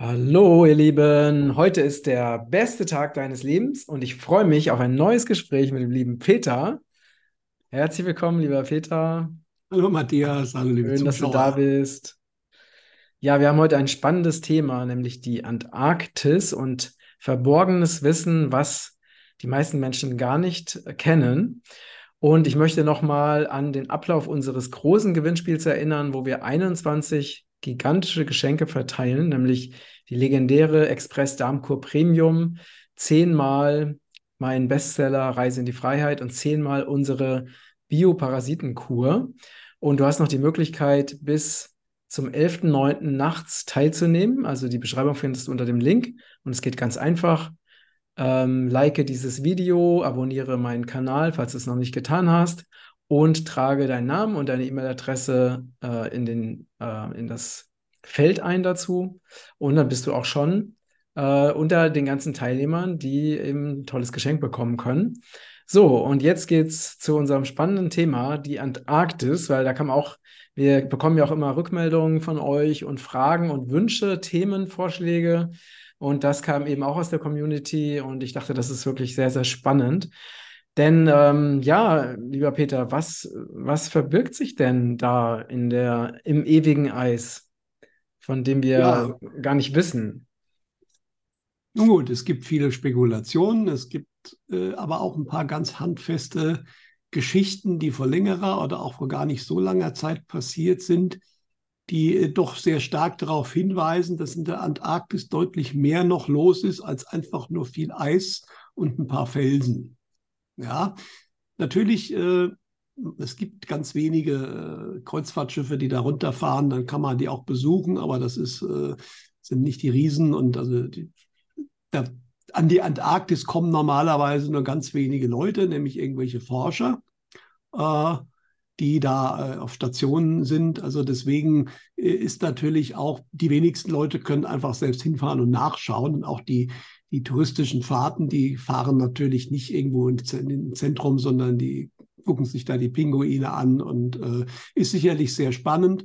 Hallo, ihr Lieben. Heute ist der beste Tag deines Lebens und ich freue mich auf ein neues Gespräch mit dem lieben Peter. Herzlich willkommen, lieber Peter. Hallo Matthias, hallo liebe Schön, dass du da Zuschauer. bist. Ja, wir haben heute ein spannendes Thema, nämlich die Antarktis und verborgenes Wissen, was die meisten Menschen gar nicht kennen. Und ich möchte nochmal an den Ablauf unseres großen Gewinnspiels erinnern, wo wir 21 gigantische Geschenke verteilen, nämlich die legendäre Express Darmkur Premium, zehnmal mein Bestseller Reise in die Freiheit und zehnmal unsere Bioparasitenkur. Und du hast noch die Möglichkeit, bis zum 11.09. nachts teilzunehmen. Also die Beschreibung findest du unter dem Link und es geht ganz einfach. Ähm, like dieses Video, abonniere meinen Kanal, falls du es noch nicht getan hast und trage deinen Namen und deine E-Mail-Adresse äh, in, den, äh, in das Feld ein dazu. Und dann bist du auch schon äh, unter den ganzen Teilnehmern, die eben ein tolles Geschenk bekommen können. So, und jetzt geht's zu unserem spannenden Thema, die Antarktis, weil da kann man auch, wir bekommen ja auch immer Rückmeldungen von euch und Fragen und Wünsche, Themenvorschläge. Und das kam eben auch aus der Community und ich dachte, das ist wirklich sehr, sehr spannend. Denn ähm, ja, lieber Peter, was, was verbirgt sich denn da in der, im ewigen Eis, von dem wir Ja, gar nicht wissen? nun gut, es gibt viele Spekulationen, es gibt äh, aber auch ein paar ganz handfeste Geschichten, die vor längerer oder auch vor gar nicht so langer Zeit passiert sind, die äh, doch sehr stark darauf hinweisen, dass in der Antarktis deutlich mehr noch los ist als einfach nur viel Eis und ein paar Felsen. Ja, natürlich, äh, es gibt ganz wenige äh, Kreuzfahrtschiffe, die da runterfahren, dann kann man die auch besuchen, aber das ist, äh, sind nicht die Riesen und also die, da, an die Antarktis kommen normalerweise nur ganz wenige Leute, nämlich irgendwelche Forscher, äh, die da äh, auf Stationen sind. Also deswegen äh, ist natürlich auch, die wenigsten Leute können einfach selbst hinfahren und nachschauen. Und auch die, die touristischen Fahrten, die fahren natürlich nicht irgendwo ins Zentrum, sondern die gucken sich da die Pinguine an und äh, ist sicherlich sehr spannend.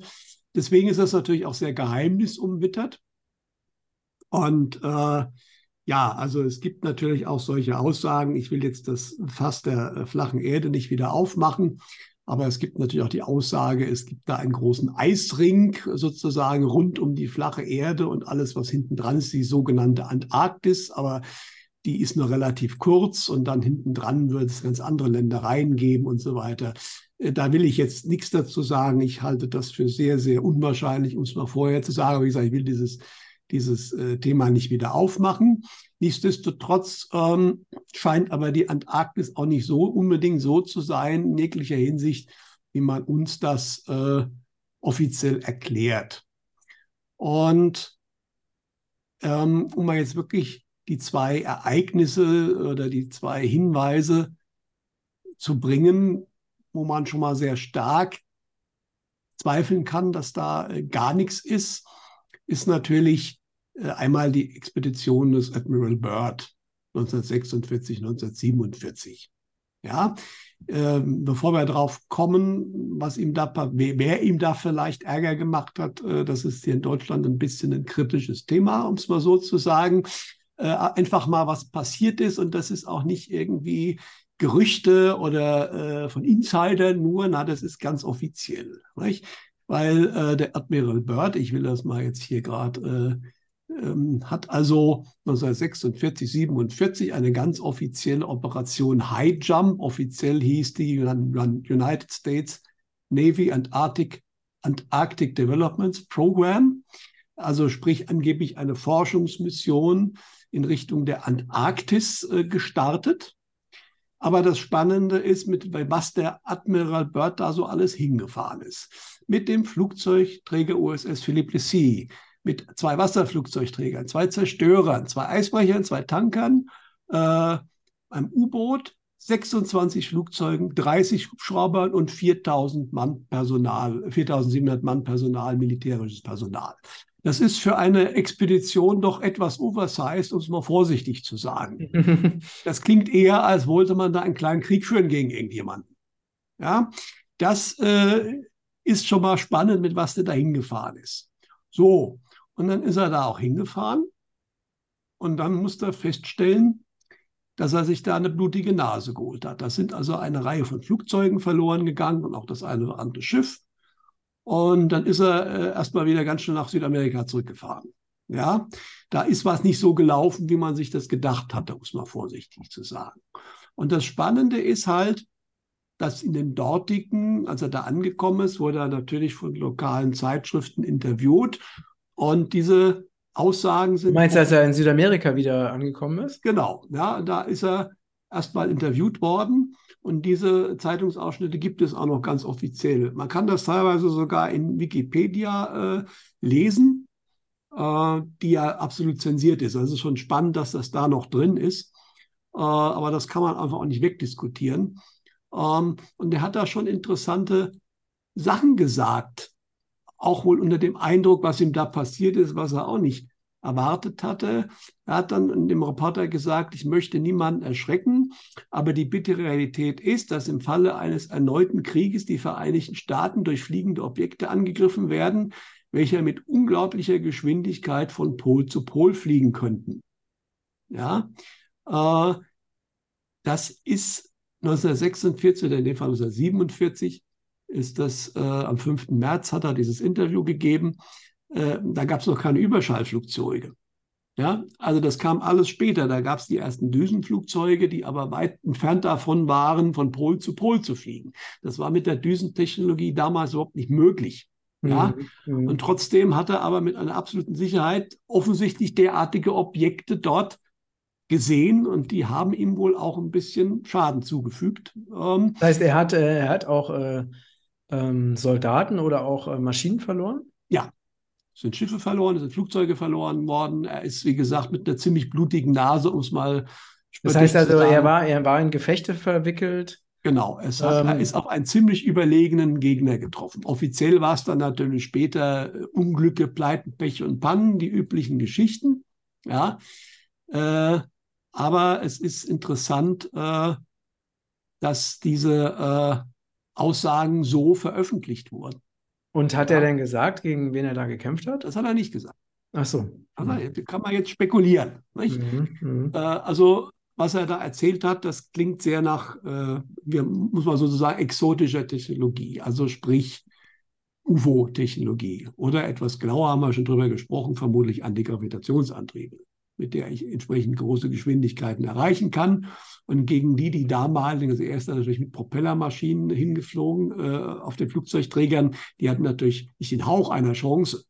Deswegen ist das natürlich auch sehr geheimnisumwittert. Und äh, ja, also es gibt natürlich auch solche Aussagen. Ich will jetzt das Fass der äh, flachen Erde nicht wieder aufmachen, aber es gibt natürlich auch die Aussage, es gibt da einen großen Eisring sozusagen rund um die flache Erde und alles, was hinten dran ist, die sogenannte Antarktis. Aber die ist nur relativ kurz und dann hinten dran wird es ganz andere Ländereien geben und so weiter. Äh, Da will ich jetzt nichts dazu sagen. Ich halte das für sehr, sehr unwahrscheinlich, um es mal vorher zu sagen. Aber wie gesagt, ich will dieses dieses äh, Thema nicht wieder aufmachen. Nichtsdestotrotz ähm, scheint aber die Antarktis auch nicht so unbedingt so zu sein, in jeglicher Hinsicht, wie man uns das äh, offiziell erklärt. Und ähm, um mal jetzt wirklich die zwei Ereignisse oder die zwei Hinweise zu bringen, wo man schon mal sehr stark zweifeln kann, dass da äh, gar nichts ist, ist natürlich äh, einmal die Expedition des Admiral Byrd 1946, 1947. Ja, ähm, bevor wir darauf kommen, was ihm da, wer ihm da vielleicht Ärger gemacht hat, äh, das ist hier in Deutschland ein bisschen ein kritisches Thema, um es mal so zu sagen. Äh, einfach mal, was passiert ist und das ist auch nicht irgendwie Gerüchte oder äh, von Insidern nur, na, das ist ganz offiziell. Nicht? Weil äh, der Admiral Byrd, ich will das mal jetzt hier gerade äh, ähm, hat also 1946, 47 eine ganz offizielle Operation High Jump. Offiziell hieß die United States Navy Antarctic, Antarctic Development Program. Also sprich angeblich eine Forschungsmission in Richtung der Antarktis äh, gestartet. Aber das Spannende ist, mit was der Admiral Byrd da so alles hingefahren ist. Mit dem Flugzeugträger USS Philippe Lessy, mit zwei Wasserflugzeugträgern, zwei Zerstörern, zwei Eisbrechern, zwei Tankern, äh, einem U-Boot, 26 Flugzeugen, 30 Hubschraubern und 4000 Mann Personal, 4700 Mann Personal, militärisches Personal. Das ist für eine Expedition doch etwas oversized, um es mal vorsichtig zu sagen. Das klingt eher, als wollte man da einen kleinen Krieg führen gegen irgendjemanden. Ja, das äh, ist schon mal spannend, mit was der da hingefahren ist. So, Und dann ist er da auch hingefahren. Und dann musste er feststellen, dass er sich da eine blutige Nase geholt hat. Da sind also eine Reihe von Flugzeugen verloren gegangen und auch das eine oder andere Schiff. Und dann ist er äh, erstmal wieder ganz schnell nach Südamerika zurückgefahren. Ja, da ist was nicht so gelaufen, wie man sich das gedacht hatte, muss man vorsichtig zu sagen. Und das Spannende ist halt, dass in den dortigen, als er da angekommen ist, wurde er natürlich von lokalen Zeitschriften interviewt. Und diese Aussagen sind. Du meinst, dass er in Südamerika wieder angekommen ist? Genau, ja, da ist er erstmal interviewt worden. Und diese Zeitungsausschnitte gibt es auch noch ganz offiziell. Man kann das teilweise sogar in Wikipedia äh, lesen, äh, die ja absolut zensiert ist. Also es ist schon spannend, dass das da noch drin ist. Äh, aber das kann man einfach auch nicht wegdiskutieren. Ähm, und er hat da schon interessante Sachen gesagt. Auch wohl unter dem Eindruck, was ihm da passiert ist, was er auch nicht erwartet hatte. Er hat dann dem Reporter gesagt, ich möchte niemanden erschrecken, aber die bittere Realität ist, dass im Falle eines erneuten Krieges die Vereinigten Staaten durch fliegende Objekte angegriffen werden, welche mit unglaublicher Geschwindigkeit von Pol zu Pol fliegen könnten. Ja, äh, das ist 1946 oder in dem Fall 1947 ist das äh, am 5. März hat er dieses Interview gegeben. Äh, da gab es noch keine Überschallflugzeuge. Ja, also das kam alles später. Da gab es die ersten Düsenflugzeuge, die aber weit entfernt davon waren, von Pol zu Pol zu fliegen. Das war mit der Düsentechnologie damals überhaupt nicht möglich. Ja, mhm. mhm. und trotzdem hat er aber mit einer absoluten Sicherheit offensichtlich derartige Objekte dort gesehen und die haben ihm wohl auch ein bisschen Schaden zugefügt. Ähm, das heißt, er hat, äh, er hat auch äh, ähm, Soldaten oder auch äh, Maschinen verloren? Ja, es sind Schiffe verloren, es sind Flugzeuge verloren worden. Er ist, wie gesagt, mit einer ziemlich blutigen Nase, um es mal Das heißt also, er war, er war in Gefechte verwickelt. Genau, es hat, ähm, er ist auf einen ziemlich überlegenen Gegner getroffen. Offiziell war es dann natürlich später äh, Unglücke, Pleiten, Pech und Pannen, die üblichen Geschichten. Ja, äh, aber es ist interessant, äh, dass diese äh, Aussagen so veröffentlicht wurden. Und hat ja. er denn gesagt, gegen wen er da gekämpft hat? Das hat er nicht gesagt. Ach so. Also, kann man jetzt spekulieren. Mhm, mhm, äh, also, was er da erzählt hat, das klingt sehr nach, äh, wir, muss man sozusagen, exotischer Technologie. Also, sprich, UFO-Technologie. Oder etwas genauer haben wir schon drüber gesprochen, vermutlich Antigravitationsantriebe, mit der ich entsprechend große Geschwindigkeiten erreichen kann und gegen die, die damaligen, also erst natürlich mit Propellermaschinen hingeflogen äh, auf den Flugzeugträgern, die hatten natürlich nicht den Hauch einer Chance,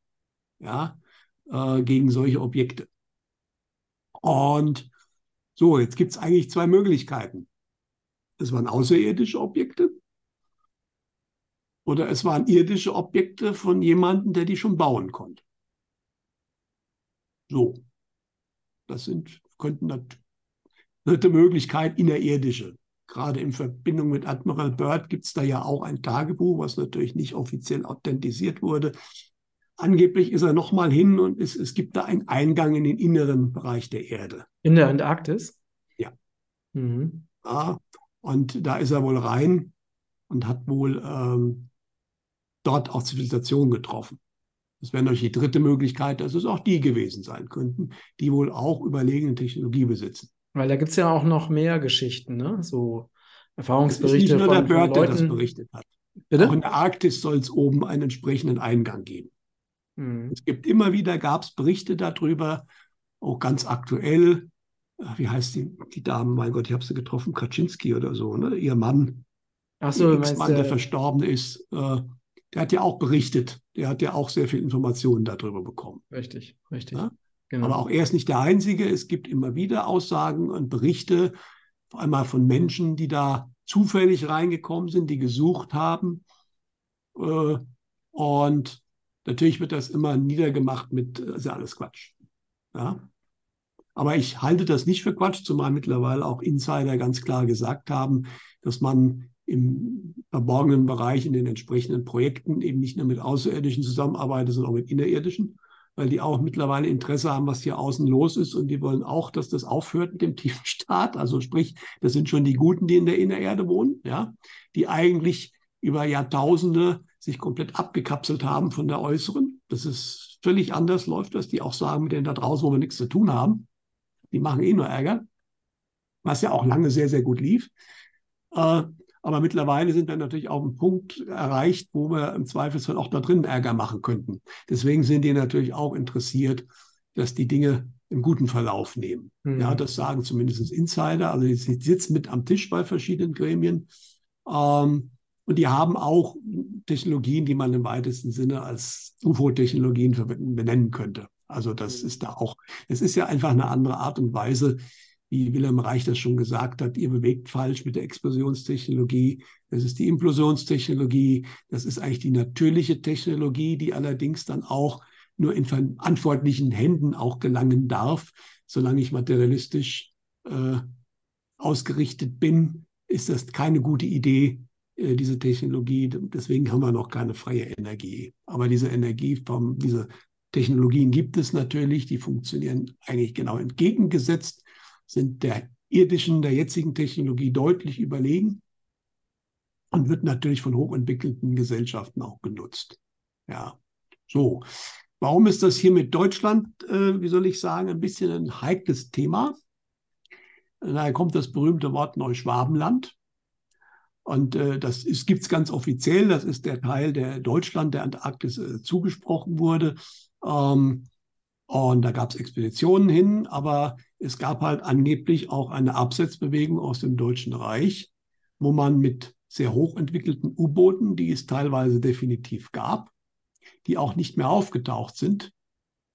ja, äh, gegen solche Objekte. Und so, jetzt gibt es eigentlich zwei Möglichkeiten. Es waren außerirdische Objekte oder es waren irdische Objekte von jemandem, der die schon bauen konnte. So, das sind, könnten dritte Möglichkeit innerirdische. Gerade in Verbindung mit Admiral Byrd gibt es da ja auch ein Tagebuch, was natürlich nicht offiziell authentisiert wurde. Angeblich ist er nochmal hin und es, es gibt da einen Eingang in den inneren Bereich der Erde. In der Antarktis? Ja. Mhm. ja und da ist er wohl rein und hat wohl ähm, dort auch Zivilisation getroffen. Das wäre natürlich die dritte Möglichkeit, dass es auch die gewesen sein könnten, die wohl auch überlegene Technologie besitzen. Weil da gibt es ja auch noch mehr Geschichten, ne? So Erfahrungsberichte. Es ist nicht nur der Bird, der das berichtet hat. Bitte? Auch in der Arktis soll es oben einen entsprechenden Eingang geben. Mhm. Es gibt immer wieder, gab es Berichte darüber, auch ganz aktuell. Wie heißt die, die Dame? Mein Gott, ich habe sie getroffen, Kaczynski oder so, ne? Ihr Mann. Ach so, der Mann, der verstorben ist. Äh, der hat ja auch berichtet. Der hat ja auch sehr viel Informationen darüber bekommen. Richtig, richtig. Ja? Genau. Aber auch er ist nicht der Einzige. Es gibt immer wieder Aussagen und Berichte, vor allem von Menschen, die da zufällig reingekommen sind, die gesucht haben. Äh, und natürlich wird das immer niedergemacht mit, das ist ja alles Quatsch. Ja? Aber ich halte das nicht für Quatsch, zumal mittlerweile auch Insider ganz klar gesagt haben, dass man im verborgenen Bereich in den entsprechenden Projekten eben nicht nur mit Außerirdischen zusammenarbeitet, sondern auch mit Innerirdischen weil die auch mittlerweile Interesse haben, was hier außen los ist und die wollen auch, dass das aufhört mit dem tiefen Staat. Also sprich, das sind schon die Guten, die in der Innererde wohnen, ja, die eigentlich über Jahrtausende sich komplett abgekapselt haben von der äußeren. Das ist völlig anders läuft, dass die auch sagen, mit denen da draußen, wo wir nichts zu tun haben, die machen eh nur Ärger, was ja auch lange sehr, sehr gut lief. Äh, aber mittlerweile sind wir natürlich auf einem Punkt erreicht, wo wir im Zweifelsfall auch da drin Ärger machen könnten. Deswegen sind die natürlich auch interessiert, dass die Dinge einen guten Verlauf nehmen. Mhm. Ja, das sagen zumindest Insider. Also sie sitzen mit am Tisch bei verschiedenen Gremien. Ähm, und die haben auch Technologien, die man im weitesten Sinne als UFO-Technologien benennen könnte. Also das mhm. ist da auch, es ist ja einfach eine andere Art und Weise, wie Wilhelm Reich das schon gesagt hat, ihr bewegt falsch mit der Explosionstechnologie. Das ist die Implosionstechnologie. Das ist eigentlich die natürliche Technologie, die allerdings dann auch nur in verantwortlichen Händen auch gelangen darf. Solange ich materialistisch äh, ausgerichtet bin, ist das keine gute Idee, äh, diese Technologie. Deswegen haben wir noch keine freie Energie. Aber diese Energieform, diese Technologien gibt es natürlich, die funktionieren eigentlich genau entgegengesetzt, sind der irdischen, der jetzigen Technologie deutlich überlegen und wird natürlich von hochentwickelten Gesellschaften auch genutzt. Ja, so. Warum ist das hier mit Deutschland, äh, wie soll ich sagen, ein bisschen ein heikles Thema? Daher kommt das berühmte Wort Neuschwabenland. Und äh, das gibt es ganz offiziell. Das ist der Teil, der Deutschland, der Antarktis äh, zugesprochen wurde. Ähm, und da gab es Expeditionen hin, aber es gab halt angeblich auch eine Absetzbewegung aus dem Deutschen Reich, wo man mit sehr hochentwickelten U-Booten, die es teilweise definitiv gab, die auch nicht mehr aufgetaucht sind,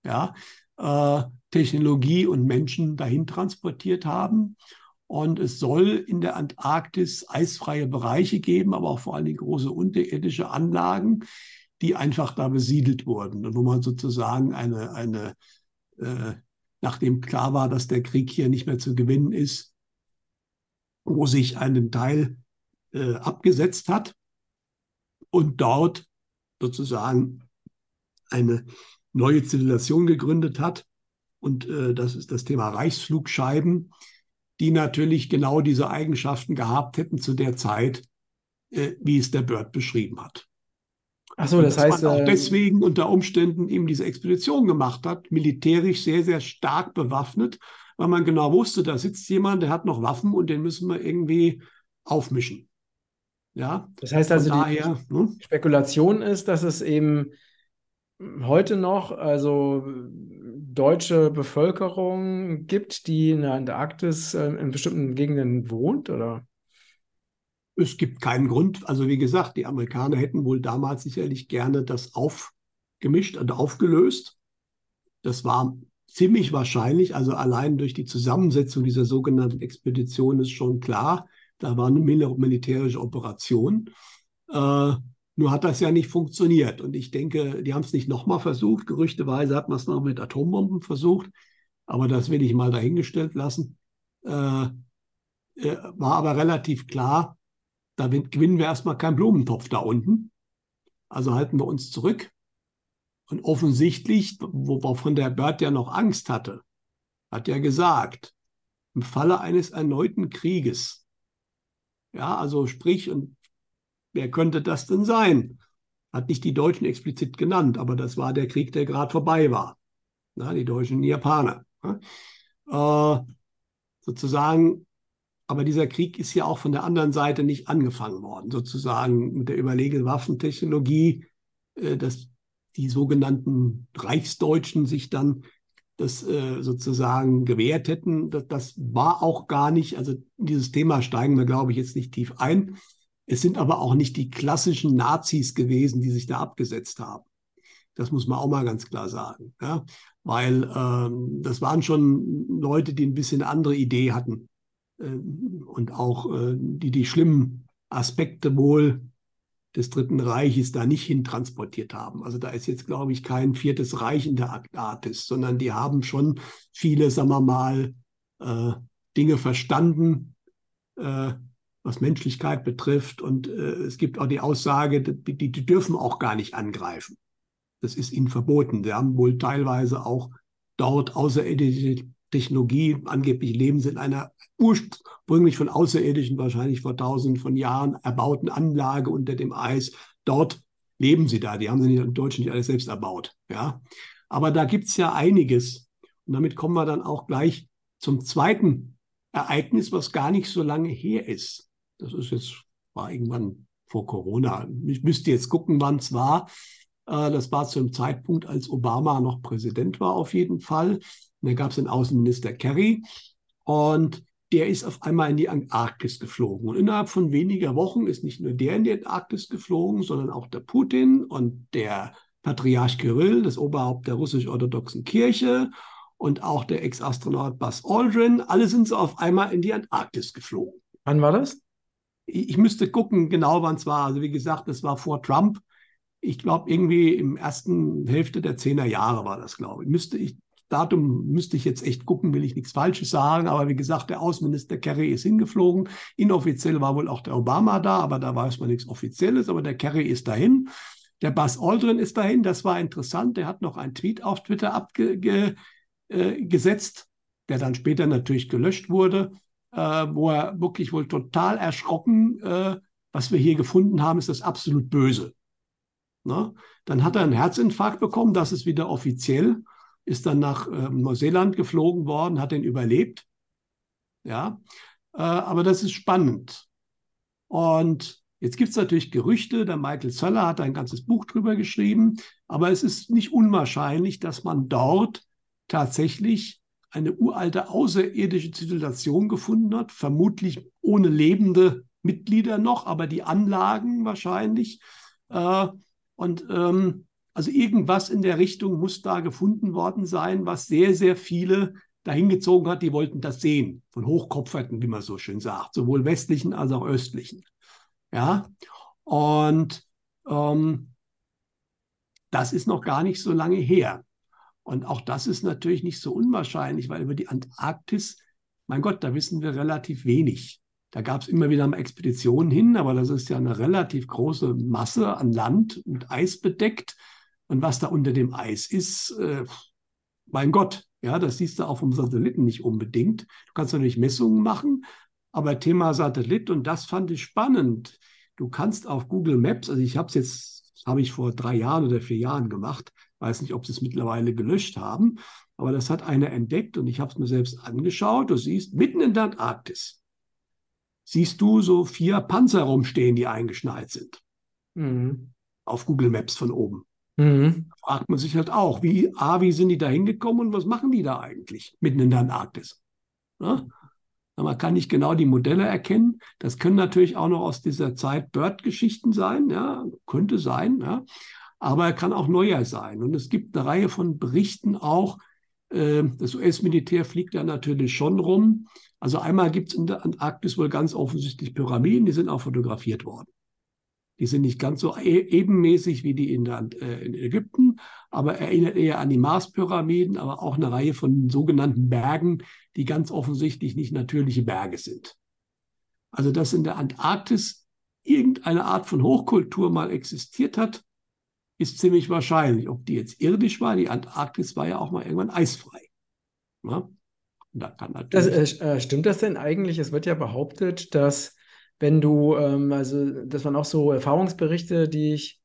ja, äh, Technologie und Menschen dahin transportiert haben. Und es soll in der Antarktis eisfreie Bereiche geben, aber auch vor allen Dingen große unterirdische Anlagen, die einfach da besiedelt wurden und wo man sozusagen eine, eine äh, nachdem klar war, dass der Krieg hier nicht mehr zu gewinnen ist, wo sich einen Teil äh, abgesetzt hat und dort sozusagen eine neue Zivilisation gegründet hat. Und äh, das ist das Thema Reichsflugscheiben die natürlich genau diese Eigenschaften gehabt hätten zu der Zeit, äh, wie es der Bird beschrieben hat. Ach so, das heißt man auch äh, deswegen unter Umständen eben diese Expedition gemacht hat, militärisch sehr sehr stark bewaffnet, weil man genau wusste, da sitzt jemand, der hat noch Waffen und den müssen wir irgendwie aufmischen. Ja. Das heißt also, daher, die ne? Spekulation ist, dass es eben heute noch also deutsche Bevölkerung gibt, die in der Antarktis äh, in bestimmten Gegenden wohnt, oder? Es gibt keinen Grund. Also wie gesagt, die Amerikaner hätten wohl damals sicherlich gerne das aufgemischt und aufgelöst. Das war ziemlich wahrscheinlich, also allein durch die Zusammensetzung dieser sogenannten Expedition ist schon klar, da war eine militärische Operation. Äh, nur hat das ja nicht funktioniert. Und ich denke, die haben es nicht nochmal versucht. Gerüchteweise hat man es noch mit Atombomben versucht. Aber das will ich mal dahingestellt lassen. Äh, äh, war aber relativ klar, da gewinnen wir erstmal keinen Blumentopf da unten. Also halten wir uns zurück. Und offensichtlich, wovon der Bird ja noch Angst hatte, hat er gesagt, im Falle eines erneuten Krieges, ja, also sprich, und Wer könnte das denn sein? Hat nicht die Deutschen explizit genannt, aber das war der Krieg, der gerade vorbei war. Na, die Deutschen und die Japaner. Äh, sozusagen, aber dieser Krieg ist ja auch von der anderen Seite nicht angefangen worden, sozusagen mit der überlegenen Waffentechnologie, äh, dass die sogenannten Reichsdeutschen sich dann das äh, sozusagen gewährt hätten. Das, war auch gar nicht, also dieses Thema steigen wir, glaube ich, jetzt nicht tief ein. Es sind aber auch nicht die klassischen Nazis gewesen, die sich da abgesetzt haben. Das muss man auch mal ganz klar sagen. Ja? Weil ähm, das waren schon Leute, die ein bisschen andere Idee hatten und auch äh, die die schlimmen Aspekte wohl des Dritten Reiches da nicht hin transportiert haben. Also da ist jetzt, glaube ich, kein viertes Reich in der Arktis, sondern die haben schon viele, sagen wir mal, äh, Dinge verstanden, äh, was Menschlichkeit betrifft. Und äh, es gibt auch die Aussage, die, die, die, dürfen auch gar nicht angreifen. Das ist ihnen verboten. Sie haben wohl teilweise auch dort außerirdische Technologie, angeblich leben sie in einer ursprünglich von Außerirdischen, wahrscheinlich vor tausenden von Jahren erbauten Anlage unter dem Eis. Dort leben sie da. Die haben sie nicht in Deutschland nicht alles selbst erbaut. Ja. Aber da gibt es ja einiges. Und damit kommen wir dann auch gleich zum zweiten Ereignis, was gar nicht so lange her ist. Das ist jetzt, war irgendwann vor Corona. Ich müsste jetzt gucken, wann es war. Äh, das war zu einem Zeitpunkt, als Obama noch Präsident war, auf jeden Fall. Und da gab es den Außenminister Kerry. Und der ist auf einmal in die Antarktis geflogen. Und innerhalb von weniger Wochen ist nicht nur der in die Antarktis geflogen, sondern auch der Putin und der Patriarch Kirill, das Oberhaupt der russisch-orthodoxen Kirche und auch der Ex-Astronaut Buzz Aldrin. Alle sind so auf einmal in die Antarktis geflogen. Wann war das? Ich, ich müsste gucken, genau wann es war. Also wie gesagt, das war vor Trump. Ich glaube, irgendwie im ersten Hälfte der 10er Jahre war das, glaube ich. Müsste ich Datum müsste ich jetzt echt gucken, will ich nichts Falsches sagen. Aber wie gesagt, der Außenminister Kerry ist hingeflogen. Inoffiziell war wohl auch der Obama da, aber da weiß man nichts Offizielles. Aber der Kerry ist dahin. Der Buzz Aldrin ist dahin. Das war interessant. Der hat noch einen Tweet auf Twitter abgesetzt, äh, der dann später natürlich gelöscht wurde, äh, wo er wirklich wohl total erschrocken, äh, was wir hier gefunden haben, ist das absolut böse. Ne? Dann hat er einen Herzinfarkt bekommen. Das ist wieder offiziell ist dann nach äh, Neuseeland geflogen worden, hat den überlebt. Ja, äh, aber das ist spannend. Und jetzt gibt es natürlich Gerüchte, der Michael Zöller hat ein ganzes Buch drüber geschrieben, aber es ist nicht unwahrscheinlich, dass man dort tatsächlich eine uralte außerirdische Zivilisation gefunden hat, vermutlich ohne lebende Mitglieder noch, aber die Anlagen wahrscheinlich. Äh, und ähm, also irgendwas in der Richtung muss da gefunden worden sein, was sehr, sehr viele dahin gezogen hat, die wollten das sehen, von Hochkopferten, wie man so schön sagt, sowohl westlichen als auch östlichen. Ja, und ähm, das ist noch gar nicht so lange her. Und auch das ist natürlich nicht so unwahrscheinlich, weil über die Antarktis, mein Gott, da wissen wir relativ wenig. Da gab es immer wieder mal Expeditionen hin, aber das ist ja eine relativ große Masse an Land mit Eis bedeckt. Und was da unter dem Eis ist, äh, mein Gott, ja, das siehst du auch vom Satelliten nicht unbedingt. Du kannst natürlich Messungen machen, aber Thema Satellit, und das fand ich spannend. Du kannst auf Google Maps, also ich habe es jetzt, habe ich vor drei Jahren oder vier Jahren gemacht, weiß nicht, ob sie es mittlerweile gelöscht haben, aber das hat einer entdeckt und ich habe es mir selbst angeschaut. Du siehst mitten in der Antarktis, siehst du so vier Panzer rumstehen, die eingeschneit sind. Mhm. Auf Google Maps von oben. Mhm. Da fragt man sich halt auch, wie, A, wie sind die da hingekommen und was machen die da eigentlich mitten in der Antarktis? Ja? Man kann nicht genau die Modelle erkennen. Das können natürlich auch noch aus dieser Zeit Bird-Geschichten sein, ja, könnte sein, ja. aber er kann auch neuer sein. Und es gibt eine Reihe von Berichten auch. Äh, das US-Militär fliegt da natürlich schon rum. Also einmal gibt es in der Antarktis wohl ganz offensichtlich Pyramiden, die sind auch fotografiert worden. Die sind nicht ganz so e ebenmäßig wie die in, der, äh, in Ägypten, aber erinnert eher an die Marspyramiden, aber auch eine Reihe von sogenannten Bergen, die ganz offensichtlich nicht natürliche Berge sind. Also, dass in der Antarktis irgendeine Art von Hochkultur mal existiert hat, ist ziemlich wahrscheinlich. Ob die jetzt irdisch war, die Antarktis war ja auch mal irgendwann eisfrei. Ja? Da das, äh, stimmt das denn eigentlich? Es wird ja behauptet, dass wenn du, ähm, also das waren auch so Erfahrungsberichte, die ich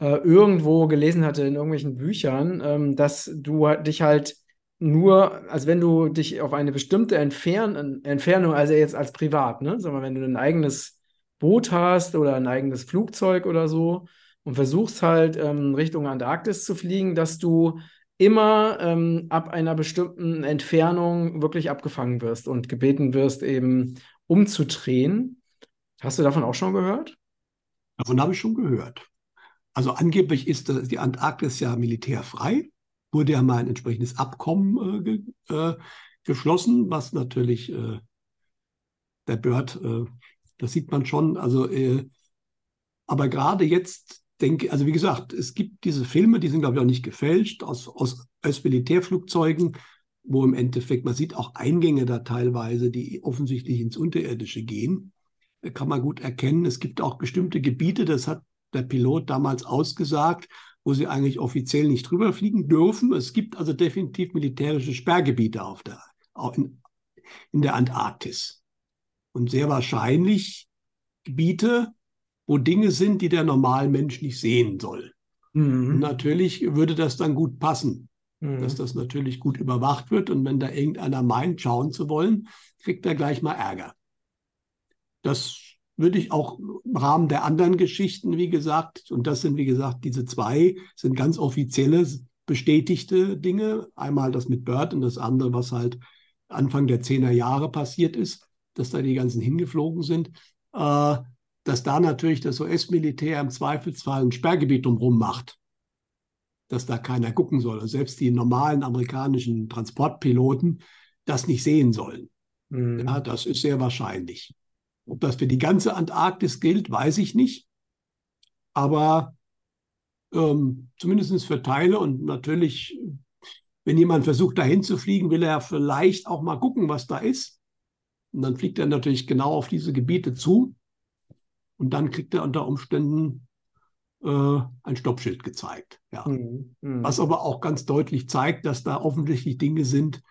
äh, irgendwo gelesen hatte in irgendwelchen Büchern, ähm, dass du dich halt nur, also wenn du dich auf eine bestimmte Entfern Entfernung, also jetzt als privat, ne, sag mal, wenn du ein eigenes Boot hast oder ein eigenes Flugzeug oder so und versuchst halt ähm, Richtung Antarktis zu fliegen, dass du immer ähm, ab einer bestimmten Entfernung wirklich abgefangen wirst und gebeten wirst, eben umzudrehen. Hast du davon auch schon gehört? Davon habe ich schon gehört. Also angeblich ist die Antarktis ja militärfrei, wurde ja mal ein entsprechendes Abkommen äh, ge, äh, geschlossen, was natürlich äh, der Bird, äh, das sieht man schon. Also, äh, aber gerade jetzt denke, also wie gesagt, es gibt diese Filme, die sind glaube ich auch nicht gefälscht aus, aus, Militärflugzeugen, wo im Endeffekt, man sieht auch Eingänge da teilweise, die offensichtlich ins Unterirdische gehen. Kann man gut erkennen. Es gibt auch bestimmte Gebiete, das hat der Pilot damals ausgesagt, wo sie eigentlich offiziell nicht drüber fliegen dürfen. Es gibt also definitiv militärische Sperrgebiete auf der, in, in der Antarktis. Und sehr wahrscheinlich Gebiete, wo Dinge sind, die der normale Mensch nicht sehen soll. Mhm. natürlich würde das dann gut passen, mhm. dass das natürlich gut überwacht wird. Und wenn da irgendeiner meint, schauen zu wollen, kriegt er gleich mal Ärger. Das würde ich auch im Rahmen der anderen Geschichten, wie gesagt, und das sind, wie gesagt, diese zwei, sind ganz offizielle, bestätigte Dinge. Einmal das mit Bird und das andere, was halt Anfang der 10er Jahre passiert ist, dass da die ganzen hingeflogen sind. Äh, dass da natürlich das US-Militär im Zweifelsfall ein Sperrgebiet drumherum macht, dass da keiner gucken soll. Und selbst die normalen amerikanischen Transportpiloten das nicht sehen sollen. Mhm. Ja, das ist sehr wahrscheinlich. Ob das für die ganze Antarktis gilt, weiß ich nicht. Aber ähm, zumindest für Teile und natürlich, wenn jemand versucht, dahin zu fliegen, will er vielleicht auch mal gucken, was da ist. Und dann fliegt er natürlich genau auf diese Gebiete zu. Und dann kriegt er unter Umständen äh, ein Stoppschild gezeigt. Ja. Mhm. Mhm. Was aber auch ganz deutlich zeigt, dass da offensichtlich Dinge sind,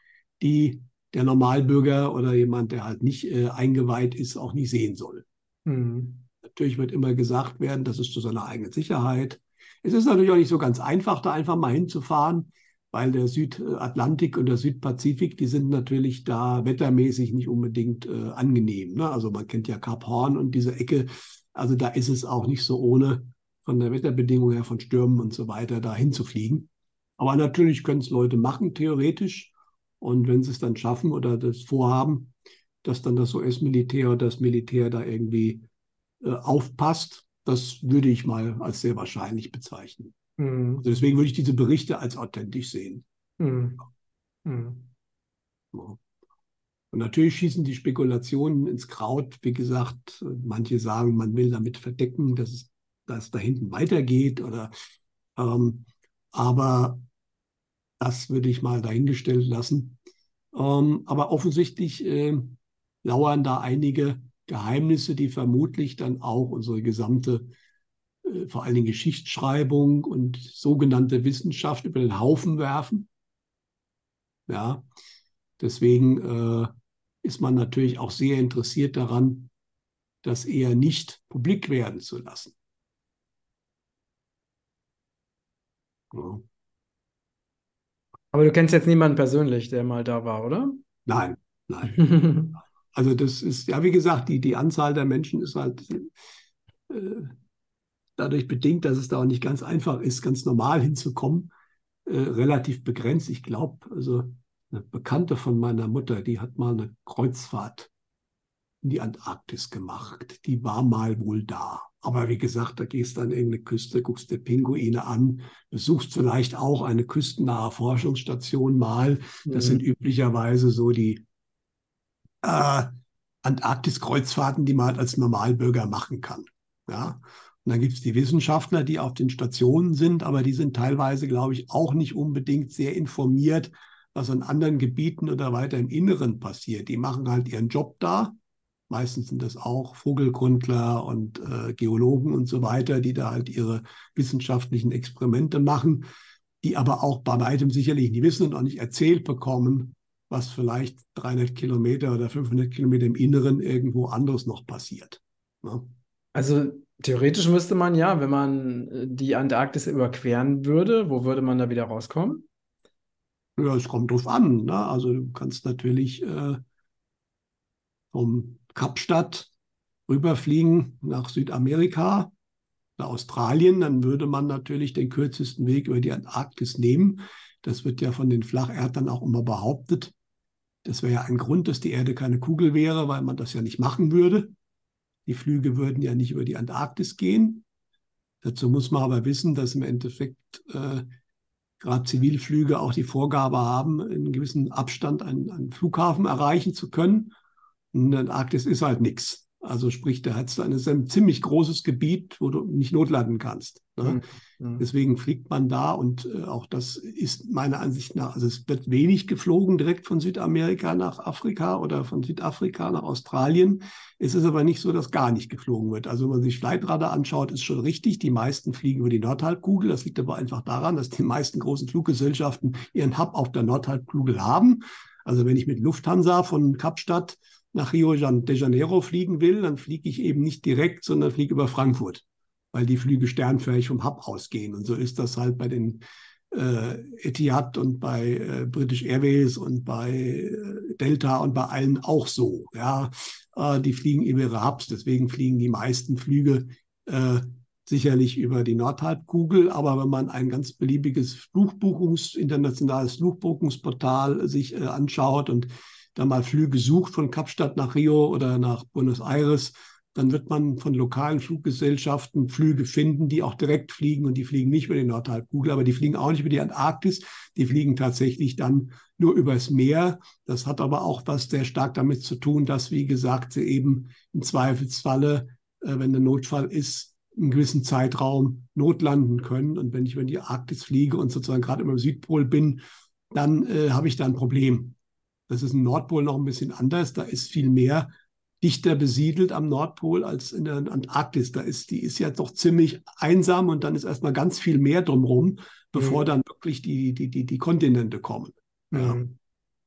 die der Normalbürger oder jemand, der halt nicht äh, eingeweiht ist, auch nicht sehen soll. Mhm. Natürlich wird immer gesagt werden, das ist zu seiner eigenen Sicherheit. Es ist natürlich auch nicht so ganz einfach, da einfach mal hinzufahren, weil der Südatlantik und der Südpazifik, die sind natürlich da wettermäßig nicht unbedingt äh, angenehm. Ne? Also man kennt ja Kap Horn und diese Ecke. Also da ist es auch nicht so ohne von der Wetterbedingung her, von Stürmen und so weiter, da hinzufliegen. Aber natürlich können es Leute machen, theoretisch. Und wenn sie es dann schaffen oder das vorhaben, dass dann das US-Militär oder das Militär da irgendwie äh, aufpasst, das würde ich mal als sehr wahrscheinlich bezeichnen. Mhm. Also deswegen würde ich diese Berichte als authentisch sehen. Mhm. Mhm. Und natürlich schießen die Spekulationen ins Kraut. Wie gesagt, manche sagen, man will damit verdecken, dass es, dass da hinten weitergeht. Oder, ähm, aber das würde ich mal dahingestellt lassen. Ähm, aber offensichtlich äh, lauern da einige Geheimnisse, die vermutlich dann auch unsere gesamte, vor allen Dingen Geschichtsschreibung und sogenannte Wissenschaft über den Haufen werfen. Ja, deswegen äh, ist man natürlich auch sehr interessiert daran, das eher nicht publik werden zu lassen. Ja. Aber du kennst jetzt niemanden persönlich, der mal da war, oder? Nein, nein. also das ist, ja, wie gesagt, die, die Anzahl der Menschen ist halt äh, dadurch bedingt, dass es da auch nicht ganz einfach ist, ganz normal hinzukommen, äh, relativ begrenzt. Ich glaube, also eine Bekannte von meiner Mutter, die hat mal eine Kreuzfahrt in die Antarktis gemacht. Die war mal wohl da. Aber wie gesagt, da gehst du an irgendeine Küste, guckst dir Pinguine an, besuchst vielleicht auch eine küstennahe Forschungsstation mal. Das mhm. sind üblicherweise so die äh, Antarktis-Kreuzfahrten, die man halt als Normalbürger machen kann. Ja. Und dann gibt es die Wissenschaftler, die auf den Stationen sind, aber die sind teilweise, glaube ich, auch nicht unbedingt sehr informiert, was an anderen Gebieten oder weiter im Inneren passiert. Die machen halt ihren Job da Meistens sind das auch Vogelgrundler und äh, Geologen und so weiter, die da halt ihre wissenschaftlichen Experimente machen, die aber auch bei weitem sicherlich nicht wissen und auch nicht erzählt bekommen, was vielleicht 300 Kilometer oder 500 Kilometer im Inneren irgendwo anderes noch passiert. Ne? Also theoretisch müsste man ja, wenn man äh, die Antarktis überqueren würde, wo würde man da wieder rauskommen? Ja, es kommt drauf an. Ne? Also du kannst natürlich äh, vom Kapstadt rüberfliegen nach Südamerika, nach Australien, dann würde man natürlich den kürzesten Weg über die Antarktis nehmen. Das wird ja von den Flacherdern auch immer behauptet. Das wäre ja ein Grund, dass die Erde keine Kugel wäre, weil man das ja nicht machen würde. Die Flüge würden ja nicht über die Antarktis gehen. Dazu muss man aber wissen, dass im Endeffekt äh, gerade Zivilflüge auch die Vorgabe haben, in einem gewissen Abstand einen, einen Flughafen erreichen zu können. Und Arktis ist halt nichts. Also sprich, da hat es ein ziemlich großes Gebiet, wo du nicht notlanden kannst. Ne? Mhm. mhm. Deswegen fliegt man da und äh, auch das ist meiner Ansicht nach, also es wird wenig geflogen direkt von Südamerika nach Afrika oder von Südafrika nach Australien. Es ist aber nicht so, dass gar nicht geflogen wird. Also wenn man sich Flightradar anschaut, ist schon richtig. Die meisten fliegen über die Nordhalbkugel. Das liegt aber einfach daran, dass die meisten großen Fluggesellschaften ihren Hub auf der Nordhalbkugel haben. Also wenn ich mit Lufthansa von Kapstadt nach Rio de Janeiro fliegen will, dann fliege ich eben nicht direkt, sondern fliege über Frankfurt. weil die Flüge sternförmig vom Hub ausgehen. Und so ist das halt bei den äh, Etihad und bei äh, British Airways und bei äh, Delta und bei allen auch so. Ja, äh, die fliegen über ihre Hubs, deswegen fliegen die meisten Flüge äh, sicherlich über die Nordhalbkugel, aber wenn man ein ganz beliebiges Flugbuchungs, internationales Flugbuchungsportal sich äh, anschaut und da mal Flüge sucht von Kapstadt nach Rio oder nach Buenos Aires, dann wird man von lokalen Fluggesellschaften Flüge finden, die auch direkt fliegen und die fliegen nicht über die Nordhalbkugel, aber die fliegen auch nicht über die Antarktis, die fliegen tatsächlich dann nur übers Meer. Das hat aber auch was sehr stark damit zu tun, dass, wie gesagt, sie eben im Zweifelsfalle, äh, wenn der Notfall ist, einen gewissen Zeitraum notlanden können. Und wenn ich über die Arktis fliege und sozusagen gerade immer im Südpol bin, dann äh, habe ich da ein Problem. Das ist im Nordpol noch ein bisschen anders. Da ist viel mehr dichter besiedelt am Nordpol als in der Antarktis. Da ist, die ist ja doch ziemlich einsam und dann ist erstmal ganz viel mehr drumherum, bevor mhm. dann wirklich die, die, die, die Kontinente kommen. Mhm.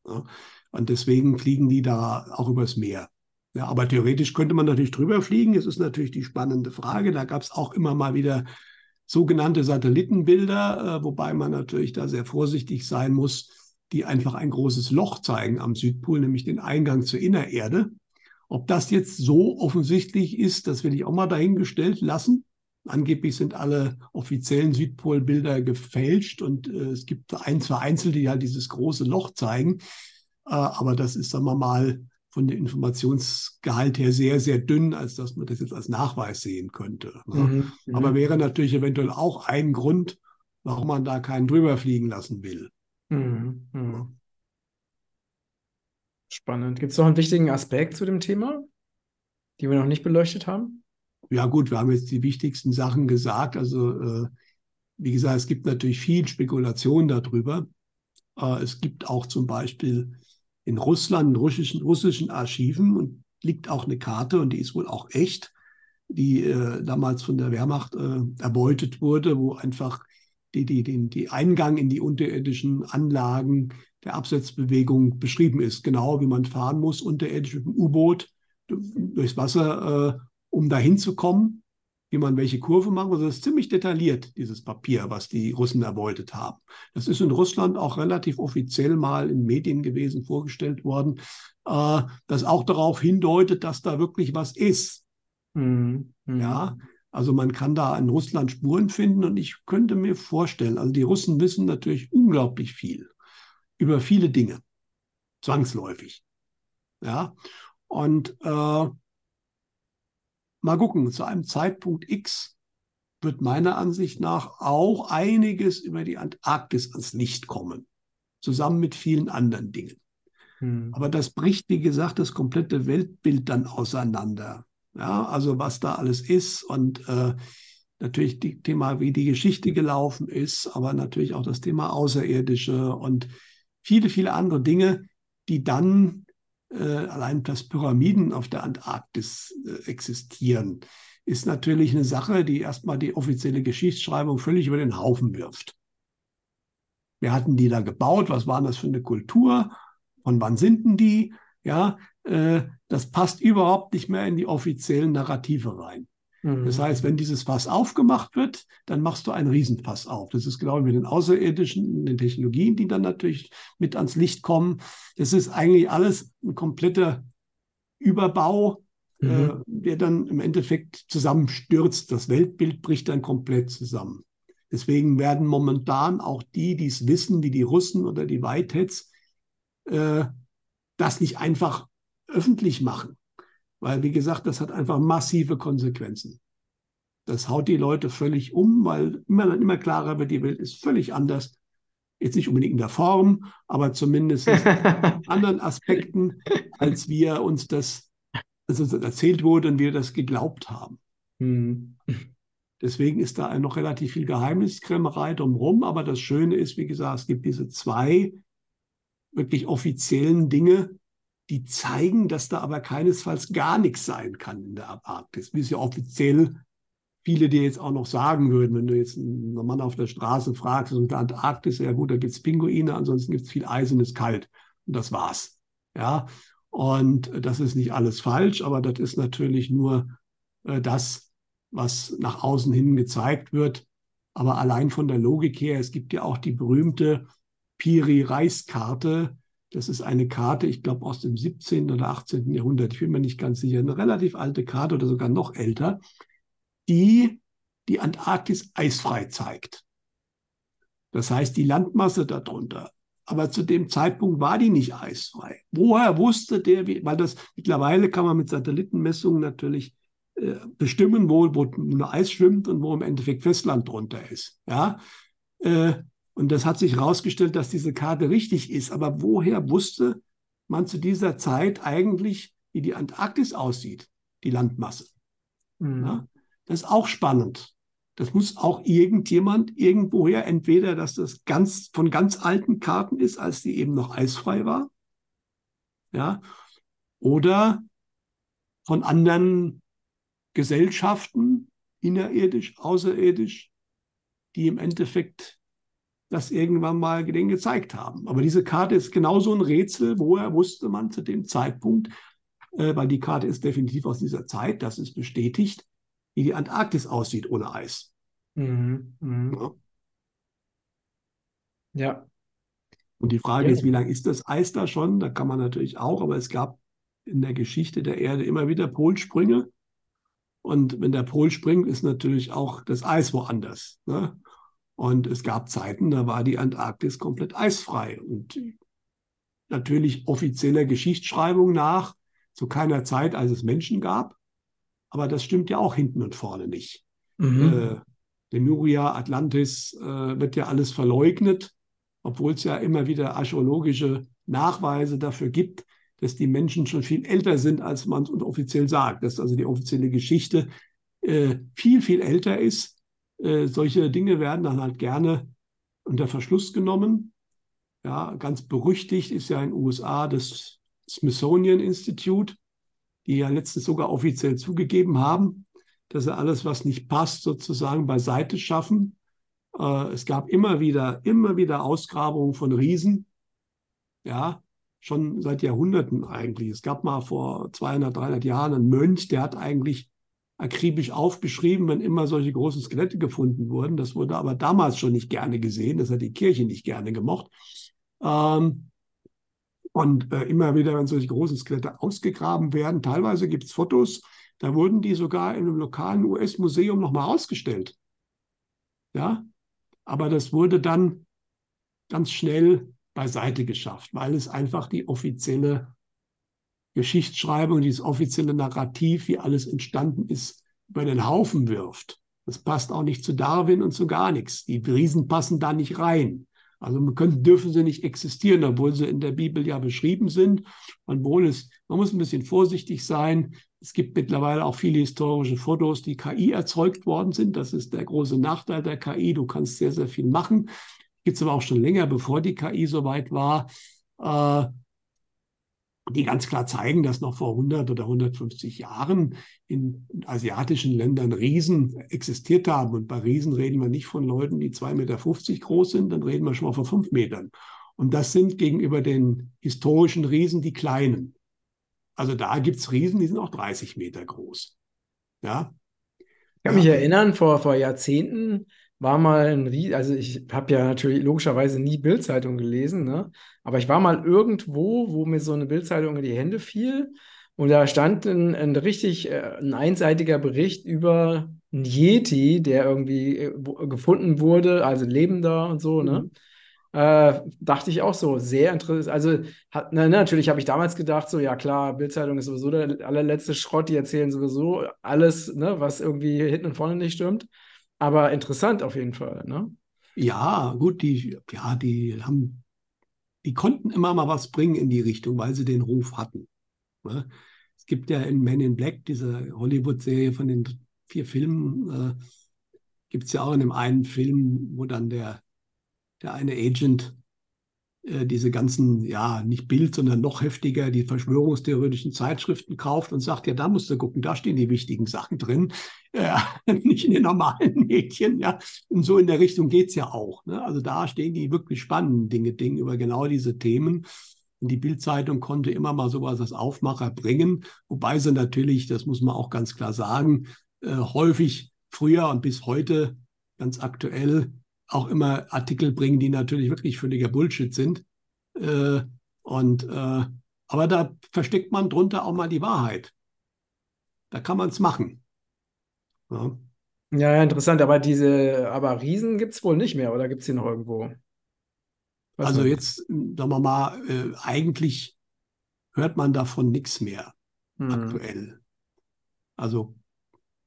Ja. Und deswegen fliegen die da auch übers Meer. Ja, aber theoretisch könnte man natürlich drüber fliegen. Es ist natürlich die spannende Frage. Da gab es auch immer mal wieder sogenannte Satellitenbilder, äh, wobei man natürlich da sehr vorsichtig sein muss, die einfach ein großes Loch zeigen am Südpol, nämlich den Eingang zur Innererde. Ob das jetzt so offensichtlich ist, das will ich auch mal dahingestellt lassen. Angeblich sind alle offiziellen Südpolbilder gefälscht und äh, es gibt ein, zwei Einzelne, die halt dieses große Loch zeigen. Äh, aber das ist, sagen wir mal, von dem Informationsgehalt her sehr, sehr dünn, als dass man das jetzt als Nachweis sehen könnte. Ne? Mhm, mhm. Aber wäre natürlich eventuell auch ein Grund, warum man da keinen drüber fliegen lassen will. Mhm, mhm. Spannend. Gibt es noch einen wichtigen Aspekt zu dem Thema, die wir noch nicht beleuchtet haben? Ja gut, wir haben jetzt die wichtigsten Sachen gesagt. Also äh, wie gesagt, es gibt natürlich viel Spekulation darüber. Äh, es gibt auch zum Beispiel in Russland, in russischen, russischen Archiven und liegt auch eine Karte und die ist wohl auch echt, die äh, damals von der Wehrmacht äh, erbeutet wurde, wo einfach die, die, den, die Eingang in die unterirdischen Anlagen der Absetzbewegung beschrieben ist. Genau wie man fahren muss unterirdisch mit dem U-Boot durchs Wasser, äh, um dahin zu kommen wie man welche Kurve machen muss. Das ist ziemlich detailliert, dieses Papier, was die Russen erbeutet haben. Das ist in Russland auch relativ offiziell mal in Medien gewesen, vorgestellt worden, äh, das auch darauf hindeutet, dass da wirklich was ist. Mhm. mhm. Ja, also man kann da in Russland Spuren finden und ich könnte mir vorstellen, also die Russen wissen natürlich unglaublich viel über viele Dinge, zwangsläufig. Ja, und äh, Mal gucken, zu einem Zeitpunkt X wird meiner Ansicht nach auch einiges über die Antarktis ans Licht kommen, zusammen mit vielen anderen Dingen. Hm. Aber das bricht, wie gesagt, das komplette Weltbild dann auseinander. Ja, also was da alles ist und äh, natürlich das Thema, wie die Geschichte gelaufen ist, aber natürlich auch das Thema Außerirdische und viele, viele andere Dinge, die dann äh, allein dass Pyramiden auf der Antarktis äh, existieren, ist natürlich eine Sache, die erstmal die offizielle Geschichtsschreibung völlig über den Haufen wirft. Wer hatten die da gebaut? Was waren das für eine Kultur? Von wann sind denn die? Ja, äh, das passt überhaupt nicht mehr in die offiziellen Narrative rein. Das mhm. heißt, wenn dieses Fass aufgemacht wird, dann machst du ein Riesenfass auf. Das ist genau wie mit den Außerirdischen, den Technologien, die dann natürlich mit ans Licht kommen. Das ist eigentlich alles ein kompletter Überbau, mhm. äh, der dann im Endeffekt zusammenstürzt. Das Weltbild bricht dann komplett zusammen. Deswegen werden momentan auch die, die es wissen, wie die Russen oder die Whiteheads, äh, das nicht einfach öffentlich machen. Weil, wie gesagt, das hat einfach massive Konsequenzen. Das haut die Leute völlig um, weil immer, immer klarer wird, die Welt ist völlig anders. Jetzt nicht unbedingt in der Form, aber zumindest in anderen Aspekten, als wir uns das, also erzählt wurde und wir das geglaubt haben. Mhm. Deswegen ist da noch relativ viel Geheimniskrämerei drumherum. Aber das Schöne ist, wie gesagt, es gibt diese zwei wirklich offiziellen Dinge, die zeigen, dass da aber keinesfalls gar nichts sein kann in der Arktis, wie es ja offiziell viele dir jetzt auch noch sagen würden, wenn du jetzt einen Mann auf der Straße fragst, in der Antarktis, ja gut, da gibt es Pinguine, ansonsten gibt es viel Eis und ist kalt. Und das war's. Ja, und das ist nicht alles falsch, aber das ist natürlich nur äh, das, was nach außen hin gezeigt wird. Aber allein von der Logik her, es gibt ja auch die berühmte Piri-Reis-Karte. Das ist eine Karte, ich glaube, aus dem 17. oder 18. Jahrhundert. Ich bin mir nicht ganz sicher. Eine relativ alte Karte oder sogar noch älter, die die Antarktis eisfrei zeigt. Das heißt, die Landmasse darunter. Aber zu dem Zeitpunkt war die nicht eisfrei. Woher wusste der, weil das mittlerweile kann man mit Satellitenmessungen natürlich äh, bestimmen, wo, wo nur Eis schwimmt und wo im Endeffekt Festland drunter ist. Ja? Äh, und das hat sich herausgestellt, dass diese Karte richtig ist. Aber woher wusste man zu dieser Zeit eigentlich, wie die Antarktis aussieht, die Landmasse? Mhm. Ja? Das ist auch spannend. Das muss auch irgendjemand irgendwoher, entweder, dass das ganz von ganz alten Karten ist, als die eben noch eisfrei war, ja, oder von anderen Gesellschaften, innerirdisch, außerirdisch, die im Endeffekt das irgendwann mal denen gezeigt haben. Aber diese Karte ist genauso ein Rätsel, woher wusste man zu dem Zeitpunkt, äh, weil die Karte ist definitiv aus dieser Zeit, das ist bestätigt, wie die Antarktis aussieht ohne Eis. Mhm, mh. ja. ja. Und die Frage ja. ist, wie lange ist das Eis da schon? Da kann man natürlich auch, aber es gab in der Geschichte der Erde immer wieder Polsprünge. Und wenn der Pol springt, ist natürlich auch das Eis woanders. Ne? Und es gab Zeiten, da war die Antarktis komplett eisfrei. Und natürlich offizieller Geschichtsschreibung nach, zu keiner Zeit, als es Menschen gab. Aber das stimmt ja auch hinten und vorne nicht. Mhm. Äh, Lemuria, Atlantis äh, wird ja alles verleugnet, obwohl es ja immer wieder archäologische Nachweise dafür gibt, dass die Menschen schon viel älter sind, als man es offiziell sagt. Dass also die offizielle Geschichte äh, viel, viel älter ist. Äh, solche Dinge werden dann halt gerne unter Verschluss genommen. Ja, ganz berüchtigt ist ja in den USA das Smithsonian Institute, die ja letztens sogar offiziell zugegeben haben, dass sie alles, was nicht passt, sozusagen beiseite schaffen. Äh, es gab immer wieder, immer wieder Ausgrabungen von Riesen, ja, schon seit Jahrhunderten eigentlich. Es gab mal vor 200, 300 Jahren einen Mönch, der hat eigentlich akribisch aufgeschrieben, wenn immer solche großen Skelette gefunden wurden. Das wurde aber damals schon nicht gerne gesehen. Das hat die Kirche nicht gerne gemocht. Ähm, und äh, immer wieder, wenn solche großen Skelette ausgegraben werden, teilweise gibt es Fotos, da wurden die sogar in einem lokalen US-Museum nochmal ausgestellt. Ja, aber das wurde dann ganz schnell beiseite geschafft, weil es einfach die offizielle Geschichtsschreibung, dieses offizielle Narrativ, wie alles entstanden ist, über den Haufen wirft. Das passt auch nicht zu Darwin und zu gar nichts. Die Riesen passen da nicht rein. Also man können, dürfen sie nicht existieren, obwohl sie in der Bibel ja beschrieben sind. Obwohl es, man muss ein bisschen vorsichtig sein. Es gibt mittlerweile auch viele historische Fotos, die KI erzeugt worden sind. Das ist der große Nachteil der KI. Du kannst sehr, sehr viel machen. Gibt es aber auch schon länger, bevor die KI soweit war. Äh, die ganz klar zeigen, dass noch vor 100 oder 150 Jahren in asiatischen Ländern Riesen existiert haben. Und bei Riesen reden wir nicht von Leuten, die 2,50 Meter groß sind, dann reden wir schon mal von 5 Metern. Und das sind gegenüber den historischen Riesen die kleinen. Also da gibt es Riesen, die sind auch 30 Meter groß. Ja. Ich kann mich erinnern, vor, vor Jahrzehnten war mal ein also ich habe ja natürlich logischerweise nie Bildzeitung gelesen, ne? aber ich war mal irgendwo, wo mir so eine Bildzeitung in die Hände fiel und da stand ein, ein richtig äh, ein einseitiger Bericht über einen Yeti, der irgendwie äh, gefunden wurde, also lebender und so, ne? Mhm. Äh, dachte ich auch so, sehr interessant. Also, hat, na, natürlich habe ich damals gedacht, so, ja klar, Bildzeitung ist sowieso der allerletzte Schrott, die erzählen sowieso alles, ne, was irgendwie hinten und vorne nicht stimmt. Aber interessant auf jeden Fall, ne? Ja, gut, die, ja, die haben, die konnten immer mal was bringen in die Richtung, weil sie den Ruf hatten. Ne? Es gibt ja in Men in Black, diese Hollywood-Serie von den vier Filmen, äh, gibt es ja auch in dem einen Film, wo dann der, der eine Agent diese ganzen, ja, nicht Bild, sondern noch heftiger, die verschwörungstheoretischen Zeitschriften kauft und sagt, ja, da musst du gucken, da stehen die wichtigen Sachen drin, äh, nicht in den normalen Medien, ja. Und so in der Richtung geht es ja auch. Ne? Also da stehen die wirklich spannenden Dinge, Dinge über genau diese Themen. Und die Bildzeitung konnte immer mal sowas als Aufmacher bringen, wobei sie natürlich, das muss man auch ganz klar sagen, äh, häufig früher und bis heute ganz aktuell auch immer Artikel bringen, die natürlich wirklich völliger Bullshit sind. Äh, und äh, aber da versteckt man drunter auch mal die Wahrheit. Da kann man es machen. Ja. ja. interessant. Aber diese, aber Riesen gibt es wohl nicht mehr, oder gibt es die noch irgendwo? Was also jetzt, sagen wir mal, äh, eigentlich hört man davon nichts mehr hm. aktuell. Also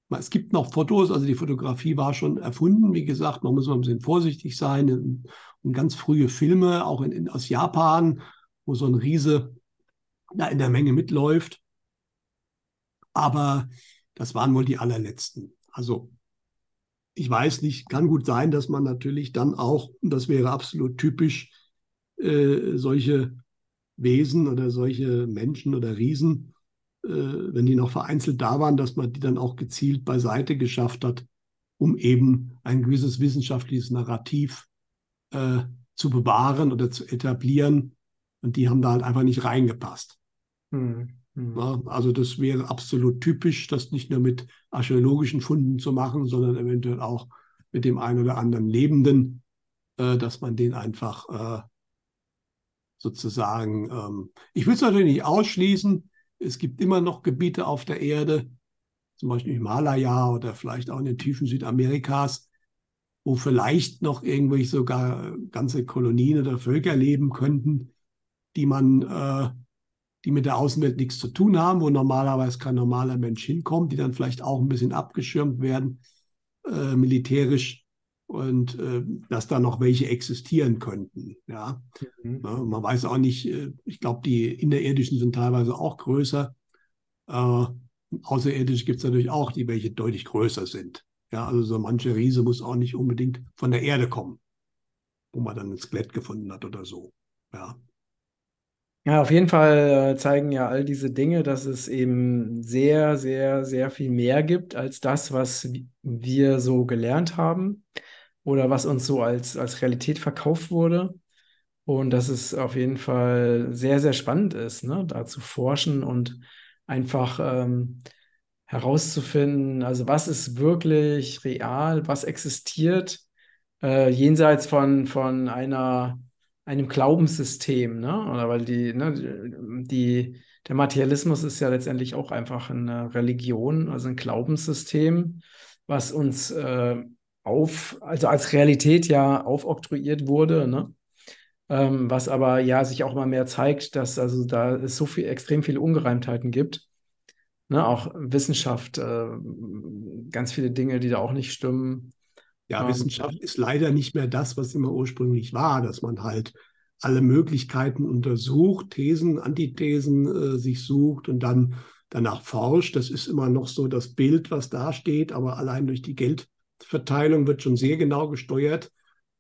es gibt noch Fotos, also die Fotografie war schon erfunden, wie gesagt, man muss mal ein bisschen vorsichtig sein. Und ganz frühe Filme, auch in, in, aus Japan, wo so ein Riese da in der Menge mitläuft. Aber das waren wohl die allerletzten. Also ich weiß nicht, kann gut sein, dass man natürlich dann auch, und das wäre absolut typisch, äh, solche Wesen oder solche Menschen oder Riesen wenn die noch vereinzelt da waren, dass man die dann auch gezielt beiseite geschafft hat, um eben ein gewisses wissenschaftliches Narrativ äh, zu bewahren oder zu etablieren. Und die haben da halt einfach nicht reingepasst. Hm, hm. Ja, also das wäre absolut typisch, das nicht nur mit archäologischen Funden zu machen, sondern eventuell auch mit dem einen oder anderen Lebenden, äh, dass man den einfach äh, sozusagen, ähm, ich will es natürlich nicht ausschließen, es gibt immer noch Gebiete auf der Erde, zum Beispiel Himalaya oder vielleicht auch in den Tiefen Südamerikas, wo vielleicht noch irgendwelche sogar ganze Kolonien oder Völker leben könnten, die man, äh, die mit der Außenwelt nichts zu tun haben, wo normalerweise kein normaler Mensch hinkommt, die dann vielleicht auch ein bisschen abgeschirmt werden, äh, militärisch und äh, dass da noch welche existieren könnten. Ja, mhm. man weiß auch nicht. Äh, ich glaube, die innerirdischen sind teilweise auch größer. Äh, außerirdisch gibt es natürlich auch die, welche deutlich größer sind. Ja, also so manche Riese muss auch nicht unbedingt von der Erde kommen, wo man dann ein Skelett gefunden hat oder so. Ja. Ja, auf jeden Fall äh, zeigen ja all diese Dinge, dass es eben sehr, sehr, sehr viel mehr gibt als das, was wir so gelernt haben oder was uns so als, als Realität verkauft wurde. Und dass es auf jeden Fall sehr, sehr spannend ist, ne, da zu forschen und einfach ähm, herauszufinden, also was ist wirklich real, was existiert äh, jenseits von, von einer, einem Glaubenssystem, ne? Oder weil die, ne, die, der Materialismus ist ja letztendlich auch einfach eine Religion, also ein Glaubenssystem, was uns äh, auf, also als Realität ja aufoktroyiert wurde, ne? Ähm, was aber ja sich auch mal mehr zeigt, dass also da es so viel, extrem viele Ungereimtheiten gibt. Ne? Auch Wissenschaft, äh, ganz viele Dinge, die da auch nicht stimmen. Ja, ähm, Wissenschaft ist leider nicht mehr das, was immer ursprünglich war, dass man halt alle Möglichkeiten untersucht, Thesen, Antithesen äh, sich sucht und dann danach forscht. Das ist immer noch so das Bild, was da steht, aber allein durch die Geld Verteilung wird schon sehr genau gesteuert,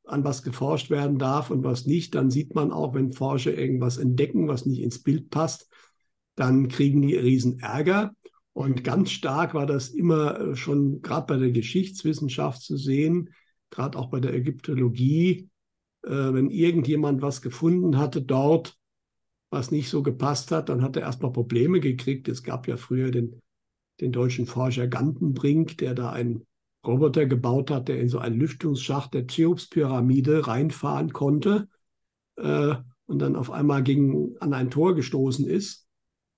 an was geforscht werden darf und was nicht. Dann sieht man auch, wenn Forscher irgendwas entdecken, was nicht ins Bild passt, dann kriegen die riesen Ärger. Und ganz stark war das immer äh, schon gerade bei der Geschichtswissenschaft zu sehen, gerade auch bei der Ägyptologie, äh, wenn irgendjemand was gefunden hatte dort, was nicht so gepasst hat, dann hat er erstmal Probleme gekriegt. Es gab ja früher den, den deutschen Forscher Gantenbrink, der da ein Roboter gebaut hat, der in so einen Lüftungsschacht der Cheops-Pyramide reinfahren konnte äh, und dann auf einmal gegen, an ein Tor gestoßen ist,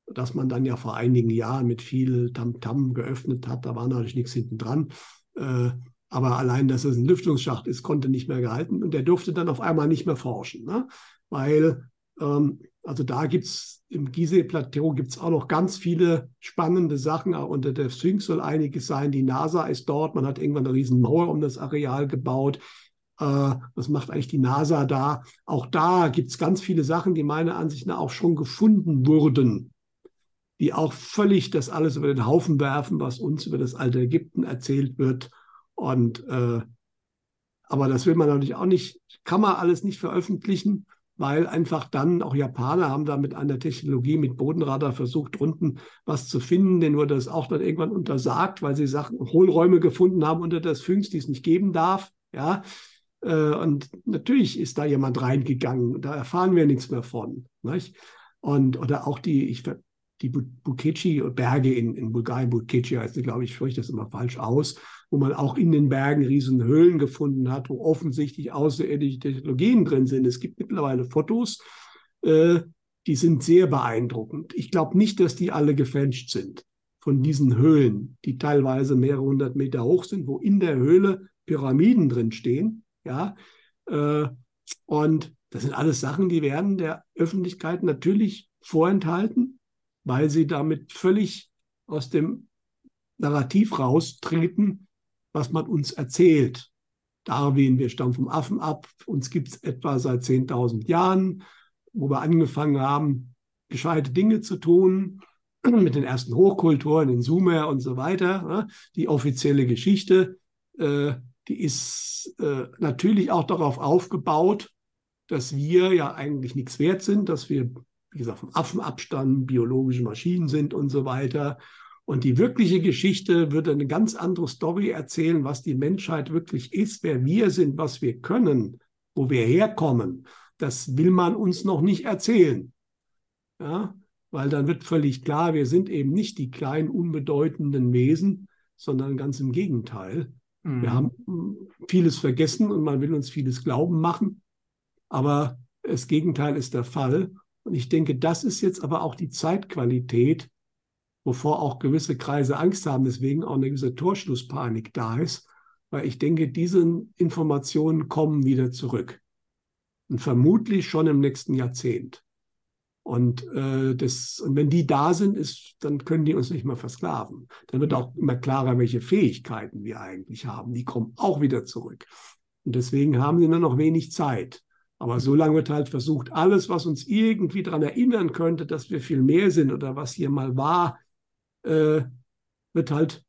das man dann ja vor einigen Jahren mit viel Tamtam -Tam geöffnet hat. Da war natürlich nichts hinten dran. Äh, aber allein, dass es ein Lüftungsschacht ist, konnte nicht mehr gehalten und der durfte dann auf einmal nicht mehr forschen, ne? weil ähm, also da gibt es im Gizeh-Plateau gibt auch noch ganz viele spannende Sachen. Auch unter der Sphinx soll einiges sein. Die NASA ist dort. Man hat irgendwann eine riesen Mauer um das Areal gebaut. Äh, was macht eigentlich die NASA da? Auch da gibt es ganz viele Sachen, die meiner Ansicht nach auch schon gefunden wurden, die auch völlig das alles über den Haufen werfen, was uns über das alte Ägypten erzählt wird. Und äh, aber das will man natürlich auch nicht, kann man alles nicht veröffentlichen weil einfach dann auch Japaner haben da mit einer Technologie, mit Bodenradar versucht, unten was zu finden. Denen wurde das auch dann irgendwann untersagt, weil sie Sachen, Hohlräume gefunden haben unter der Sphinx, die es nicht geben darf. Ja, äh, und natürlich ist da jemand reingegangen. Da erfahren wir nichts mehr von. Nicht? Und oder auch die, ich die Bukeci-Berge in, in Bulgarien, Bukeci heißt sie, glaube ich, spreche das immer falsch aus, wo man auch in den Bergen riesen Höhlen gefunden hat, wo offensichtlich außerirdische Technologien drin sind. Es gibt mittlerweile Fotos, äh, die sind sehr beeindruckend. Ich glaube nicht, dass die alle gefälscht sind von diesen Höhlen, die teilweise mehrere hundert Meter hoch sind, wo in der Höhle Pyramiden drin stehen. Ja, äh, und das sind alles Sachen, die werden der Öffentlichkeit natürlich vorenthalten, weil sie damit völlig aus dem Narrativ raustreten, was man uns erzählt. Darwin, wir stammen vom Affen ab, uns gibt es etwa seit 10.000 Jahren, wo wir angefangen haben, gescheite Dinge zu tun, mit den ersten Hochkulturen in Sumer und so weiter. Ne? Die offizielle Geschichte, äh, die ist äh, natürlich auch darauf aufgebaut, dass wir ja eigentlich nichts wert sind, dass wir, wie gesagt, vom Affen abstammen, biologische Maschinen sind und so weiter. Und die wirkliche Geschichte würde eine ganz andere Story erzählen, was die Menschheit wirklich ist, wer wir sind, was wir können, wo wir herkommen. Das will man uns noch nicht erzählen. Ja, weil dann wird völlig klar, wir sind eben nicht die kleinen, unbedeutenden Wesen, sondern ganz im Gegenteil. Mhm. Wir haben vieles vergessen und man will uns vieles glauben machen. Aber das Gegenteil ist der Fall. Und ich denke, das ist jetzt aber auch die Zeitqualität, wovor auch gewisse Kreise Angst haben, deswegen auch eine gewisse Torschlusspanik da ist, weil ich denke, diese Informationen kommen wieder zurück. Und vermutlich schon im nächsten Jahrzehnt. Und, äh, das, und wenn die da sind, ist, dann können die uns nicht mehr versklaven. Dann wird auch immer klarer, welche Fähigkeiten wir eigentlich haben. Die kommen auch wieder zurück. Und deswegen haben sie nur noch wenig Zeit. Aber so lange wird halt versucht, alles, was uns irgendwie daran erinnern könnte, dass wir viel mehr sind oder was hier mal war, äh, wird halt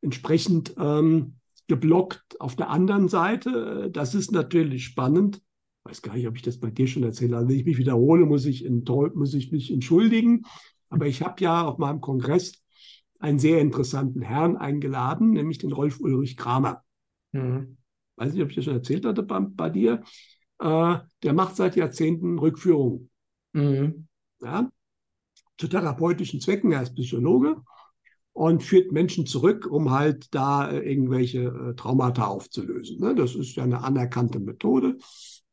entsprechend ähm, geblockt. Auf der anderen Seite, das ist natürlich spannend. Ich weiß gar nicht, ob ich das bei dir schon erzähle. Also wenn ich mich wiederhole, muss ich, muss ich mich entschuldigen. Aber ich habe ja auf meinem Kongress einen sehr interessanten Herrn eingeladen, nämlich den Rolf Ulrich Kramer. Mhm. Weiß nicht, ob ich das schon erzählt hatte bei, bei dir äh, der macht seit Jahrzehnten Rückführungen. Mhm. Ja, zu therapeutischen Zwecken. Er ist Psychologe und führt Menschen zurück, um halt da äh, irgendwelche äh, Traumata aufzulösen. Ne? Das ist ja eine anerkannte Methode.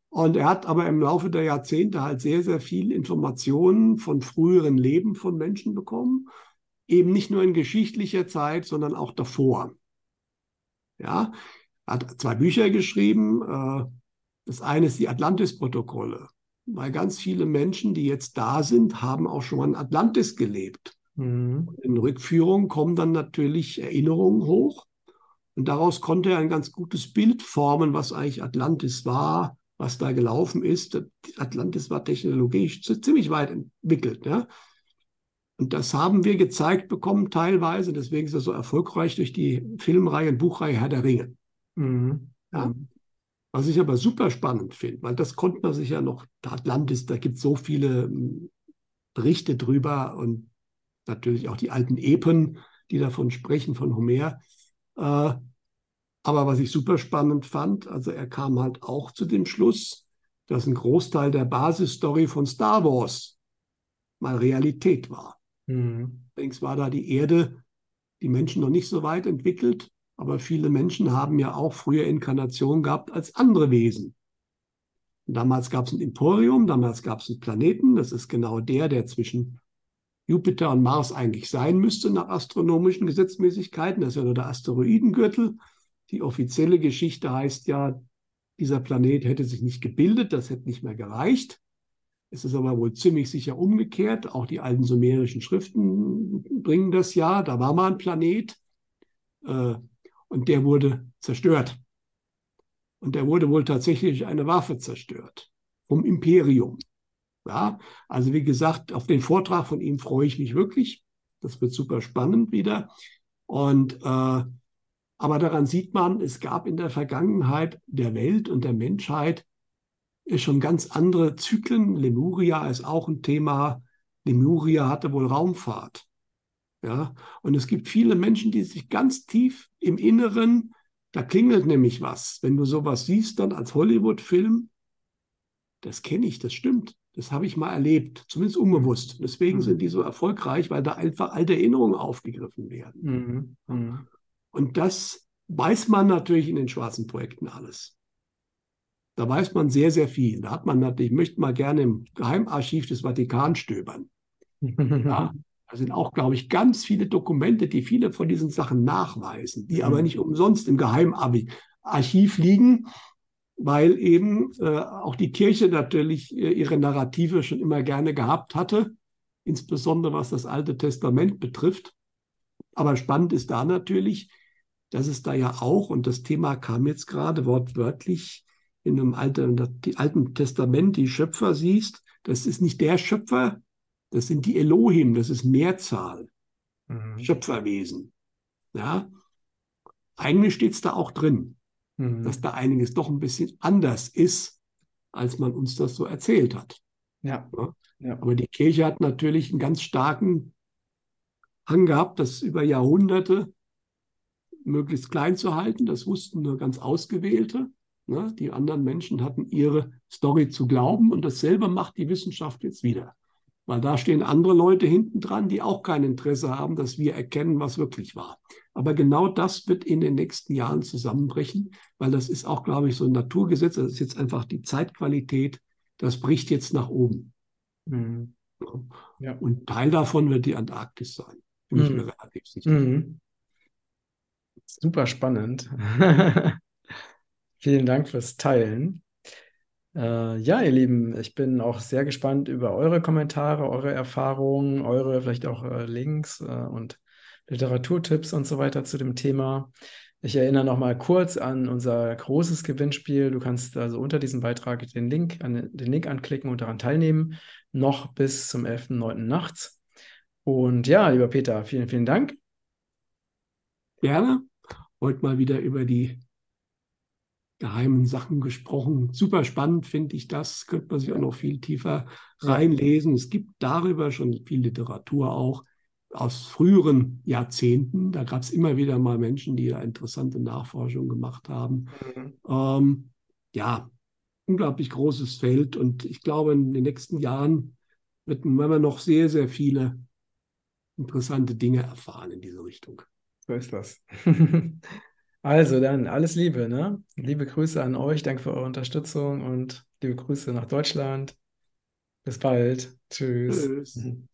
Und er hat aber im Laufe der Jahrzehnte halt sehr, sehr viel Informationen von früheren Leben von Menschen bekommen. Eben nicht nur in geschichtlicher Zeit, sondern auch davor. Ja, er hat zwei Bücher geschrieben. Äh, das eine ist die Atlantis-Protokolle, weil ganz viele Menschen, die jetzt da sind, haben auch schon mal in Atlantis gelebt. Mhm. In Rückführung kommen dann natürlich Erinnerungen hoch. Und daraus konnte er ein ganz gutes Bild formen, was eigentlich Atlantis war, was da gelaufen ist. Atlantis war technologisch ziemlich weit entwickelt. Ja? Und das haben wir gezeigt bekommen teilweise. Deswegen ist er so erfolgreich durch die Filmreihe und Buchreihe Herr der Ringe. Mhm. Ja? Was ich aber super spannend finde, weil das konnte man sich ja noch, Atlantis, da gibt es so viele hm, Berichte drüber und natürlich auch die alten Epen, die davon sprechen, von Homer. Äh, aber was ich super spannend fand, also er kam halt auch zu dem Schluss, dass ein Großteil der Basisstory von Star Wars mal Realität war. Mhm. Allerdings war da die Erde, die Menschen noch nicht so weit entwickelt aber viele Menschen haben ja auch früher Inkarnationen gehabt als andere Wesen. damals gab es ein Emporium, damals gab es einen Planeten. Das ist genau der, der zwischen Jupiter und Mars eigentlich sein müsste nach astronomischen Gesetzmäßigkeiten. Das ist ja nur der Asteroidengürtel. Die offizielle Geschichte heißt ja, dieser Planet hätte sich nicht gebildet, das hätte nicht mehr gereicht. Es ist aber wohl ziemlich sicher umgekehrt. Auch die alten sumerischen Schriften bringen das ja. Da war mal ein Planet. Äh, und der wurde zerstört. Und der wurde wohl tatsächlich eine Waffe zerstört vom Imperium. Ja, also wie gesagt, auf den Vortrag von ihm freue ich mich wirklich. Das wird super spannend wieder. Und äh, aber daran sieht man, es gab in der Vergangenheit der Welt und der Menschheit schon ganz andere Zyklen. Lemuria ist auch ein Thema. Lemuria hatte wohl Raumfahrt. Ja, und es gibt viele Menschen, die sich ganz tief im Inneren, da klingelt nämlich was. Wenn du sowas siehst, dann als Hollywood-Film, das kenne ich, das stimmt. Das habe ich mal erlebt, zumindest unbewusst. Deswegen Mhm. sind die so erfolgreich, weil da einfach alte Erinnerungen aufgegriffen werden. Mhm. Mhm. Und das weiß man natürlich in den schwarzen Projekten alles. Da weiß man sehr, sehr viel. Da hat man natürlich, ich möchte mal gerne im Geheimarchiv des Vatikan stöbern. Ja, da sind auch, glaube ich, ganz viele Dokumente, die viele von diesen Sachen nachweisen, die aber Mhm. nicht umsonst im Geheimarchiv liegen, weil eben äh, auch die Kirche natürlich äh, ihre Narrative schon immer gerne gehabt hatte, insbesondere was das Alte Testament betrifft. Aber spannend ist da natürlich, dass es da ja auch, und das Thema kam jetzt gerade wortwörtlich, in einem Alten, Alten Testament die Schöpfer siehst, das ist nicht der Schöpfer, das sind die Elohim, das ist Mehrzahl, Mhm. Schöpferwesen. Ja, eigentlich steht es da auch drin, Mhm. dass da einiges doch ein bisschen anders ist, als man uns das so erzählt hat. Ja. Ja. Ja. Aber die Kirche hat natürlich einen ganz starken Hang gehabt, das über Jahrhunderte möglichst klein zu halten. Das wussten nur ganz Ausgewählte. Ne? Die anderen Menschen hatten ihre Story zu glauben und dasselbe macht die Wissenschaft jetzt wieder. Weil da stehen andere Leute hinten dran, die auch kein Interesse haben, dass wir erkennen, was wirklich war. Aber genau das wird in den nächsten Jahren zusammenbrechen, weil das ist auch, glaube ich, so ein Naturgesetz. Das ist jetzt einfach die Zeitqualität. Das bricht jetzt nach oben. Mhm. Ja. Und Teil davon wird die Antarktis sein. Bin ich Mhm. mir relativ sicher. Mhm. Super spannend. Vielen Dank fürs Teilen. Äh, ja, ihr Lieben, ich bin auch sehr gespannt über eure Kommentare, eure Erfahrungen, eure vielleicht auch äh, Links äh, und Literaturtipps und so weiter zu dem Thema. Ich erinnere noch mal kurz an unser großes Gewinnspiel. Du kannst also unter diesem Beitrag den Link, an, den Link anklicken und daran teilnehmen, noch bis zum 11.09. nachts. Und ja, lieber Peter, vielen, vielen Dank. Gerne. Heute mal wieder über die geheimen Sachen gesprochen. Super spannend finde ich das. Könnte man sich auch noch viel tiefer reinlesen. Es gibt darüber schon viel Literatur auch aus früheren Jahrzehnten. Da gab es immer wieder mal Menschen, die da interessante Nachforschungen gemacht haben. Mhm. Ähm, ja, unglaublich großes Feld und ich glaube, in den nächsten Jahren wird man noch sehr, sehr viele interessante Dinge erfahren in diese Richtung. So ist das. Also dann alles Liebe, ne? Liebe Grüße an euch, danke für eure Unterstützung und liebe Grüße nach Deutschland. Bis bald. Tschüss. Tschüss. Mhm.